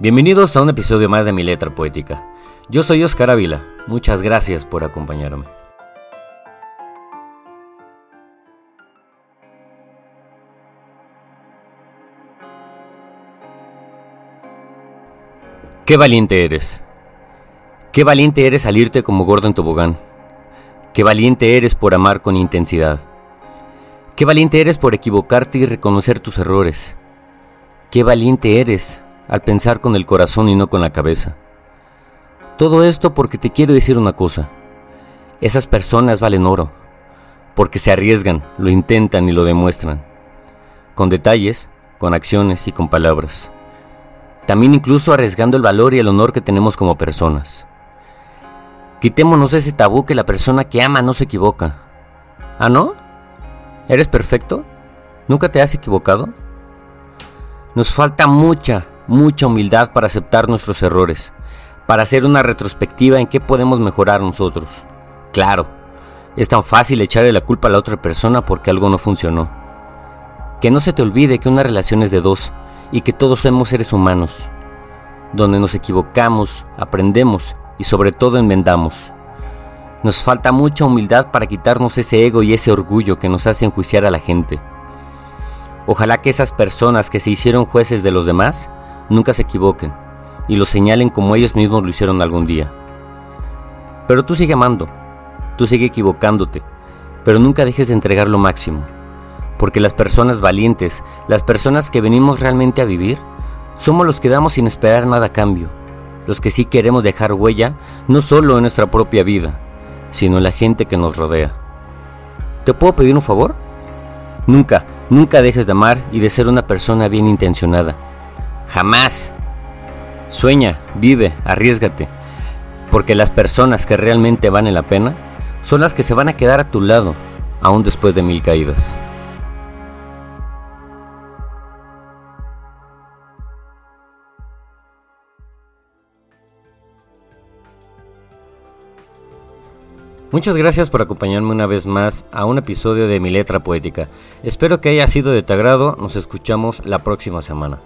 Bienvenidos a un episodio más de mi letra poética. Yo soy Oscar Ávila, muchas gracias por acompañarme. Qué valiente eres. Qué valiente eres salirte como gordo en tobogán. Qué valiente eres por amar con intensidad. Qué valiente eres por equivocarte y reconocer tus errores. Qué valiente eres al pensar con el corazón y no con la cabeza. Todo esto porque te quiero decir una cosa. Esas personas valen oro, porque se arriesgan, lo intentan y lo demuestran. Con detalles, con acciones y con palabras. También incluso arriesgando el valor y el honor que tenemos como personas. Quitémonos ese tabú que la persona que ama no se equivoca. ¿Ah, no? ¿Eres perfecto? ¿Nunca te has equivocado? Nos falta mucha, mucha humildad para aceptar nuestros errores, para hacer una retrospectiva en qué podemos mejorar nosotros. Claro, es tan fácil echarle la culpa a la otra persona porque algo no funcionó. Que no se te olvide que una relación es de dos y que todos somos seres humanos, donde nos equivocamos, aprendemos y sobre todo enmendamos. Nos falta mucha humildad para quitarnos ese ego y ese orgullo que nos hace enjuiciar a la gente. Ojalá que esas personas que se hicieron jueces de los demás nunca se equivoquen y lo señalen como ellos mismos lo hicieron algún día. Pero tú sigue amando, tú sigue equivocándote, pero nunca dejes de entregar lo máximo, porque las personas valientes, las personas que venimos realmente a vivir, somos los que damos sin esperar nada a cambio, los que sí queremos dejar huella no solo en nuestra propia vida, sino en la gente que nos rodea. ¿Te puedo pedir un favor? Nunca, nunca dejes de amar y de ser una persona bien intencionada. Jamás. Sueña, vive, arriesgate, porque las personas que realmente valen la pena son las que se van a quedar a tu lado, aún después de mil caídas. Muchas gracias por acompañarme una vez más a un episodio de Mi Letra Poética. Espero que haya sido de tu agrado, nos escuchamos la próxima semana.